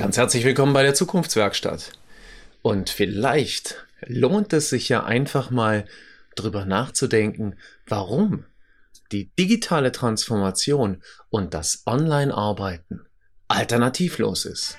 Ganz herzlich willkommen bei der Zukunftswerkstatt. Und vielleicht lohnt es sich ja einfach mal drüber nachzudenken, warum die digitale Transformation und das Online-Arbeiten alternativlos ist.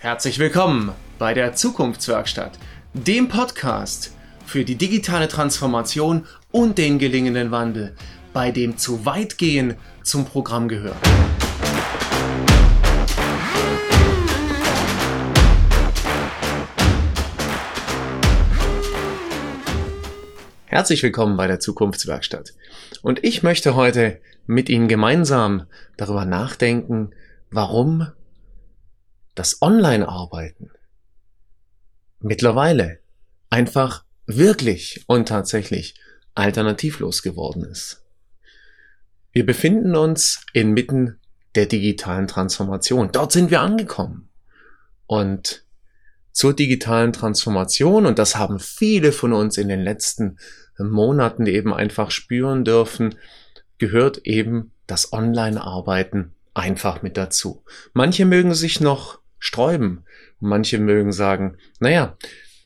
Herzlich willkommen bei der Zukunftswerkstatt dem Podcast für die digitale Transformation und den gelingenden Wandel, bei dem zu weit gehen zum Programm gehört. Herzlich willkommen bei der Zukunftswerkstatt. Und ich möchte heute mit Ihnen gemeinsam darüber nachdenken, warum das Online-Arbeiten mittlerweile einfach wirklich und tatsächlich alternativlos geworden ist. Wir befinden uns inmitten der digitalen Transformation. Dort sind wir angekommen. Und zur digitalen Transformation, und das haben viele von uns in den letzten Monaten eben einfach spüren dürfen, gehört eben das Online-Arbeiten einfach mit dazu. Manche mögen sich noch sträuben, Manche mögen sagen, naja,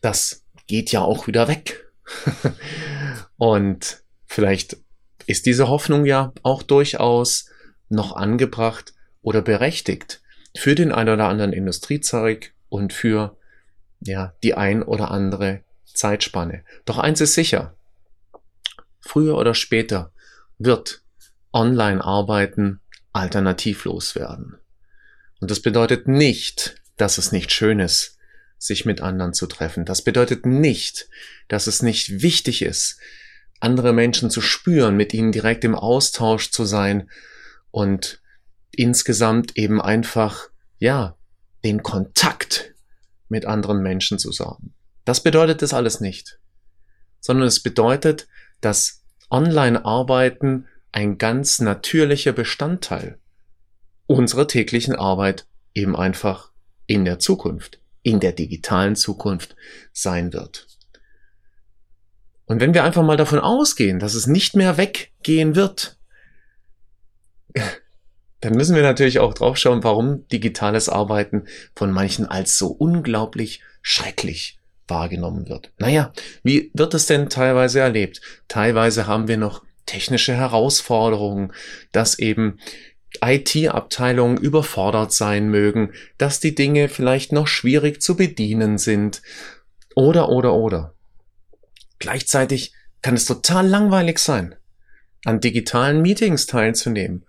das geht ja auch wieder weg. und vielleicht ist diese Hoffnung ja auch durchaus noch angebracht oder berechtigt für den ein oder anderen Industriezweig und für ja, die ein oder andere Zeitspanne. Doch eins ist sicher. Früher oder später wird Online-Arbeiten alternativlos werden. Und das bedeutet nicht, dass es nicht schön ist, sich mit anderen zu treffen. Das bedeutet nicht, dass es nicht wichtig ist, andere Menschen zu spüren, mit ihnen direkt im Austausch zu sein und insgesamt eben einfach, ja, den Kontakt mit anderen Menschen zu sorgen. Das bedeutet das alles nicht, sondern es bedeutet, dass Online-Arbeiten ein ganz natürlicher Bestandteil unserer täglichen Arbeit eben einfach in der Zukunft, in der digitalen Zukunft sein wird. Und wenn wir einfach mal davon ausgehen, dass es nicht mehr weggehen wird, dann müssen wir natürlich auch drauf schauen, warum digitales Arbeiten von manchen als so unglaublich schrecklich wahrgenommen wird. Naja, wie wird es denn teilweise erlebt? Teilweise haben wir noch technische Herausforderungen, dass eben IT-Abteilungen überfordert sein mögen, dass die Dinge vielleicht noch schwierig zu bedienen sind. Oder, oder, oder. Gleichzeitig kann es total langweilig sein, an digitalen Meetings teilzunehmen.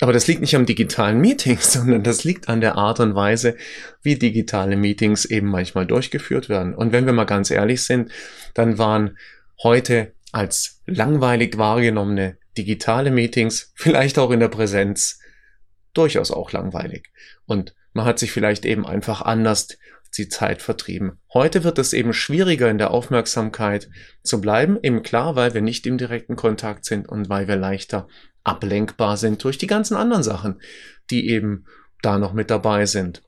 Aber das liegt nicht am digitalen Meetings, sondern das liegt an der Art und Weise, wie digitale Meetings eben manchmal durchgeführt werden. Und wenn wir mal ganz ehrlich sind, dann waren heute als langweilig wahrgenommene digitale Meetings, vielleicht auch in der Präsenz, durchaus auch langweilig. Und man hat sich vielleicht eben einfach anders die Zeit vertrieben. Heute wird es eben schwieriger in der Aufmerksamkeit zu bleiben, eben klar, weil wir nicht im direkten Kontakt sind und weil wir leichter ablenkbar sind durch die ganzen anderen Sachen, die eben da noch mit dabei sind.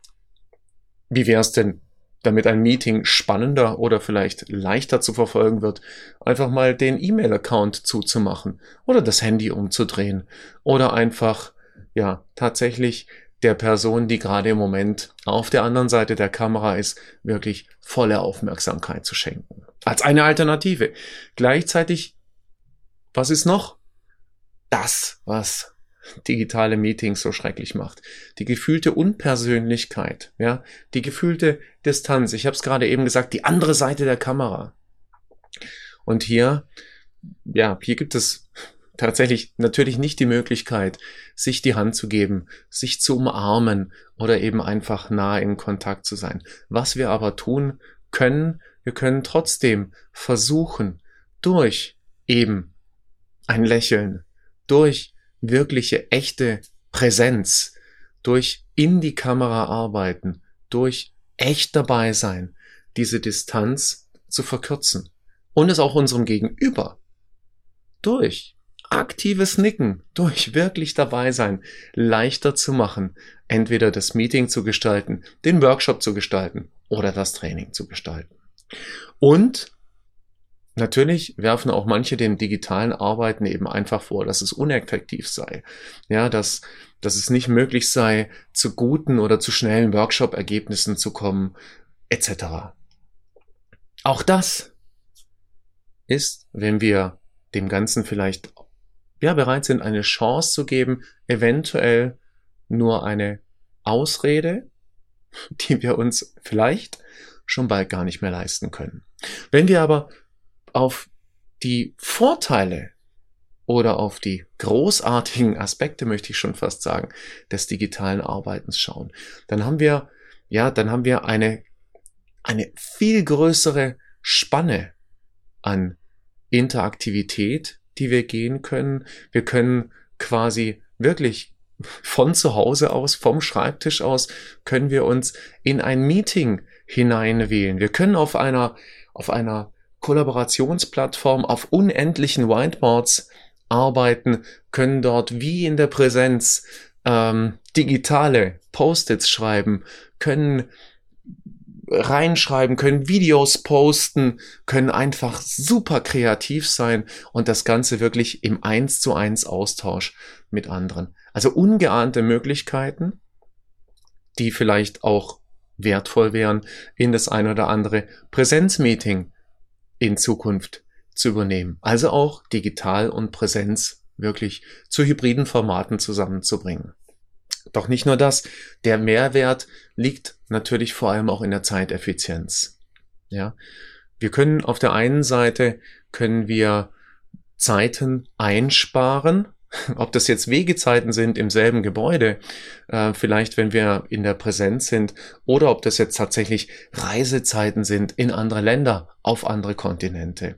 Wie wäre es denn damit ein Meeting spannender oder vielleicht leichter zu verfolgen wird, einfach mal den E-Mail-Account zuzumachen oder das Handy umzudrehen oder einfach, ja, tatsächlich der Person, die gerade im Moment auf der anderen Seite der Kamera ist, wirklich volle Aufmerksamkeit zu schenken. Als eine Alternative. Gleichzeitig, was ist noch? Das, was digitale Meetings so schrecklich macht. Die gefühlte Unpersönlichkeit, ja, die gefühlte Distanz. Ich habe es gerade eben gesagt, die andere Seite der Kamera. Und hier, ja, hier gibt es tatsächlich natürlich nicht die Möglichkeit, sich die Hand zu geben, sich zu umarmen oder eben einfach nah in Kontakt zu sein. Was wir aber tun können, wir können trotzdem versuchen, durch eben ein Lächeln, durch wirkliche, echte Präsenz, durch in die Kamera arbeiten, durch echt dabei sein, diese Distanz zu verkürzen und es auch unserem Gegenüber durch aktives Nicken, durch wirklich dabei sein, leichter zu machen, entweder das Meeting zu gestalten, den Workshop zu gestalten oder das Training zu gestalten. Und Natürlich werfen auch manche dem digitalen Arbeiten eben einfach vor, dass es uneffektiv sei. Ja, dass, dass es nicht möglich sei, zu guten oder zu schnellen Workshop-Ergebnissen zu kommen, etc. Auch das ist, wenn wir dem Ganzen vielleicht ja bereit sind, eine Chance zu geben, eventuell nur eine Ausrede, die wir uns vielleicht schon bald gar nicht mehr leisten können. Wenn wir aber auf die Vorteile oder auf die großartigen Aspekte, möchte ich schon fast sagen, des digitalen Arbeitens schauen, dann haben wir, ja, dann haben wir eine, eine viel größere Spanne an Interaktivität, die wir gehen können. Wir können quasi wirklich von zu Hause aus, vom Schreibtisch aus, können wir uns in ein Meeting hineinwählen. Wir können auf einer, auf einer Kollaborationsplattform auf unendlichen Whiteboards arbeiten, können dort wie in der Präsenz ähm, digitale Post-its schreiben, können reinschreiben, können Videos posten, können einfach super kreativ sein und das Ganze wirklich im eins zu eins Austausch mit anderen. Also ungeahnte Möglichkeiten, die vielleicht auch wertvoll wären, in das ein oder andere Präsenzmeeting in Zukunft zu übernehmen. Also auch digital und Präsenz wirklich zu hybriden Formaten zusammenzubringen. Doch nicht nur das, der Mehrwert liegt natürlich vor allem auch in der Zeiteffizienz. Ja, wir können auf der einen Seite können wir Zeiten einsparen, ob das jetzt Wegezeiten sind im selben Gebäude, äh, vielleicht wenn wir in der Präsenz sind, oder ob das jetzt tatsächlich Reisezeiten sind in andere Länder, auf andere Kontinente.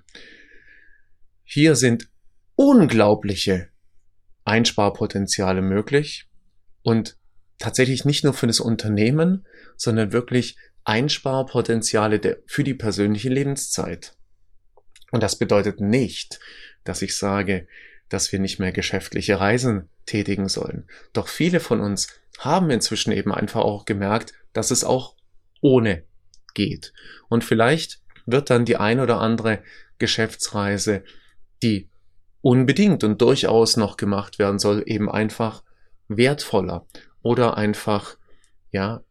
Hier sind unglaubliche Einsparpotenziale möglich und tatsächlich nicht nur für das Unternehmen, sondern wirklich Einsparpotenziale für die persönliche Lebenszeit. Und das bedeutet nicht, dass ich sage, dass wir nicht mehr geschäftliche Reisen tätigen sollen. Doch viele von uns haben inzwischen eben einfach auch gemerkt, dass es auch ohne geht. Und vielleicht wird dann die ein oder andere Geschäftsreise, die unbedingt und durchaus noch gemacht werden soll, eben einfach wertvoller oder einfach, ja,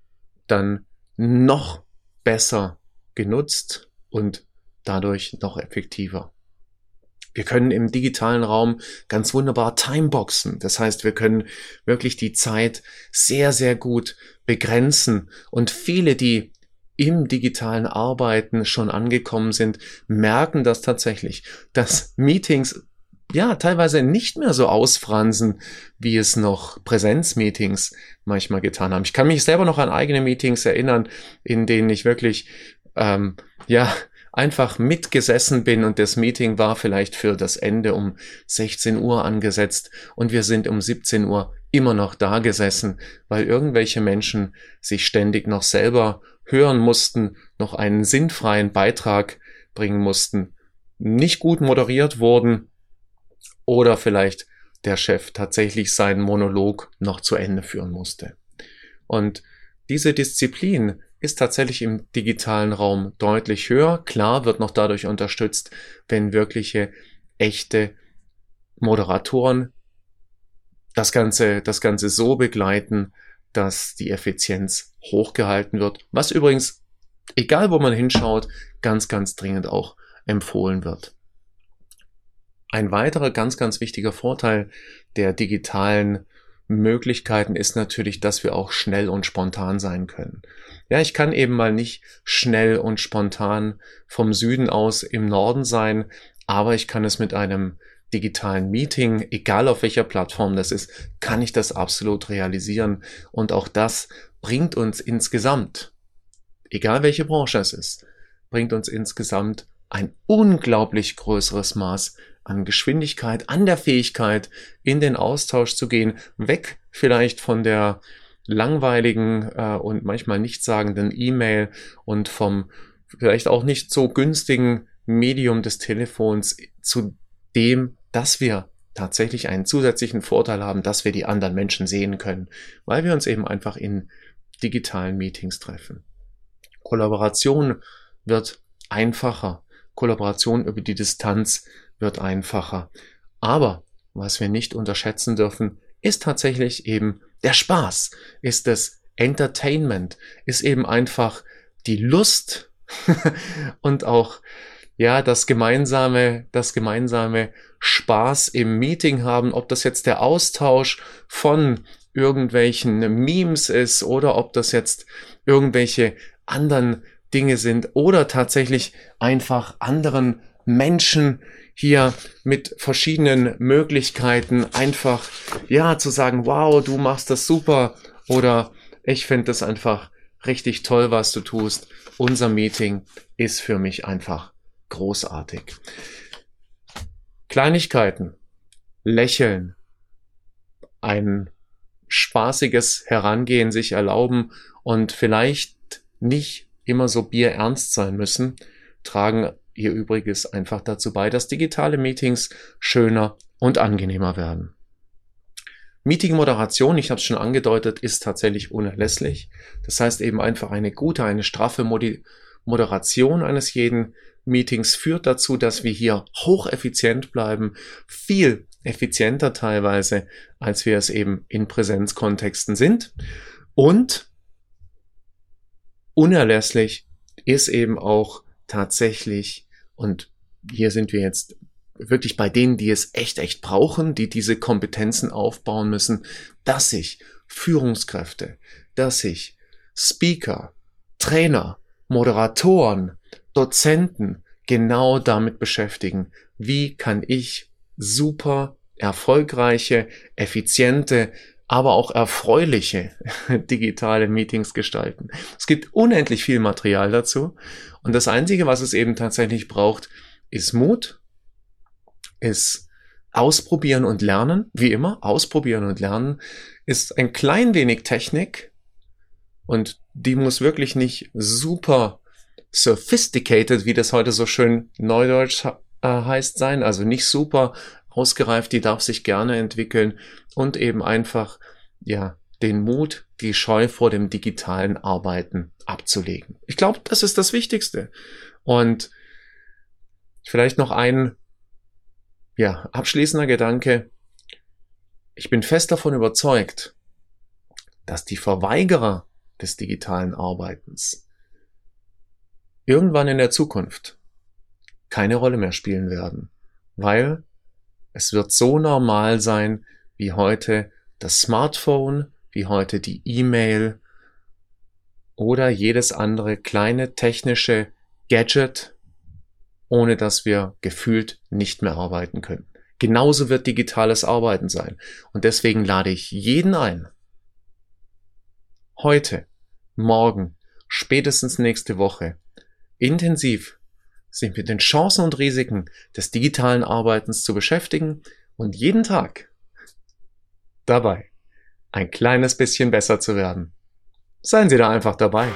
dann noch besser genutzt und dadurch noch effektiver. Wir können im digitalen Raum ganz wunderbar timeboxen. Das heißt, wir können wirklich die Zeit sehr, sehr gut begrenzen. Und viele, die im digitalen Arbeiten schon angekommen sind, merken das tatsächlich, dass Meetings ja teilweise nicht mehr so ausfransen, wie es noch Präsenzmeetings manchmal getan haben. Ich kann mich selber noch an eigene Meetings erinnern, in denen ich wirklich ähm, ja einfach mitgesessen bin und das Meeting war vielleicht für das Ende um 16 Uhr angesetzt und wir sind um 17 Uhr immer noch da gesessen, weil irgendwelche Menschen sich ständig noch selber hören mussten, noch einen sinnfreien Beitrag bringen mussten, nicht gut moderiert wurden oder vielleicht der Chef tatsächlich seinen Monolog noch zu Ende führen musste. Und diese Disziplin ist tatsächlich im digitalen Raum deutlich höher. Klar wird noch dadurch unterstützt, wenn wirkliche echte Moderatoren das Ganze, das Ganze so begleiten, dass die Effizienz hochgehalten wird. Was übrigens, egal wo man hinschaut, ganz, ganz dringend auch empfohlen wird. Ein weiterer ganz, ganz wichtiger Vorteil der digitalen Möglichkeiten ist natürlich, dass wir auch schnell und spontan sein können. Ja, ich kann eben mal nicht schnell und spontan vom Süden aus im Norden sein, aber ich kann es mit einem digitalen Meeting, egal auf welcher Plattform das ist, kann ich das absolut realisieren. Und auch das bringt uns insgesamt, egal welche Branche es ist, bringt uns insgesamt ein unglaublich größeres Maß an Geschwindigkeit, an der Fähigkeit, in den Austausch zu gehen, weg vielleicht von der langweiligen äh, und manchmal nichtssagenden E-Mail und vom vielleicht auch nicht so günstigen Medium des Telefons zu dem, dass wir tatsächlich einen zusätzlichen Vorteil haben, dass wir die anderen Menschen sehen können, weil wir uns eben einfach in digitalen Meetings treffen. Kollaboration wird einfacher. Kollaboration über die Distanz wird einfacher. Aber was wir nicht unterschätzen dürfen, ist tatsächlich eben der Spaß, ist das Entertainment, ist eben einfach die Lust und auch ja, das gemeinsame, das gemeinsame Spaß im Meeting haben, ob das jetzt der Austausch von irgendwelchen Memes ist oder ob das jetzt irgendwelche anderen Dinge sind oder tatsächlich einfach anderen Menschen hier mit verschiedenen Möglichkeiten einfach, ja, zu sagen, wow, du machst das super oder ich finde das einfach richtig toll, was du tust. Unser Meeting ist für mich einfach großartig. Kleinigkeiten, lächeln, ein spaßiges Herangehen sich erlauben und vielleicht nicht immer so bierernst sein müssen, tragen ihr Übriges einfach dazu bei, dass digitale Meetings schöner und angenehmer werden. Meeting-Moderation, ich habe es schon angedeutet, ist tatsächlich unerlässlich. Das heißt eben einfach eine gute, eine straffe Modi Moderation eines jeden Meetings führt dazu, dass wir hier hocheffizient bleiben, viel effizienter teilweise, als wir es eben in Präsenzkontexten sind. Und unerlässlich ist eben auch tatsächlich, und hier sind wir jetzt wirklich bei denen, die es echt, echt brauchen, die diese Kompetenzen aufbauen müssen, dass sich Führungskräfte, dass sich Speaker, Trainer, Moderatoren, Dozenten genau damit beschäftigen, wie kann ich super erfolgreiche, effiziente, aber auch erfreuliche digitale Meetings gestalten. Es gibt unendlich viel Material dazu und das Einzige, was es eben tatsächlich braucht, ist Mut, ist ausprobieren und lernen, wie immer, ausprobieren und lernen, ist ein klein wenig Technik und die muss wirklich nicht super sophisticated, wie das heute so schön neudeutsch äh, heißt sein, also nicht super ausgereift, die darf sich gerne entwickeln und eben einfach, ja, den Mut, die Scheu vor dem digitalen Arbeiten abzulegen. Ich glaube, das ist das Wichtigste. Und vielleicht noch ein, ja, abschließender Gedanke. Ich bin fest davon überzeugt, dass die Verweigerer des digitalen Arbeitens irgendwann in der Zukunft keine Rolle mehr spielen werden, weil es wird so normal sein wie heute das Smartphone, wie heute die E-Mail oder jedes andere kleine technische Gadget, ohne dass wir gefühlt nicht mehr arbeiten können. Genauso wird digitales Arbeiten sein. Und deswegen lade ich jeden ein, heute, morgen, spätestens nächste Woche, intensiv sich mit den Chancen und Risiken des digitalen Arbeitens zu beschäftigen und jeden Tag dabei ein kleines bisschen besser zu werden. Seien Sie da einfach dabei.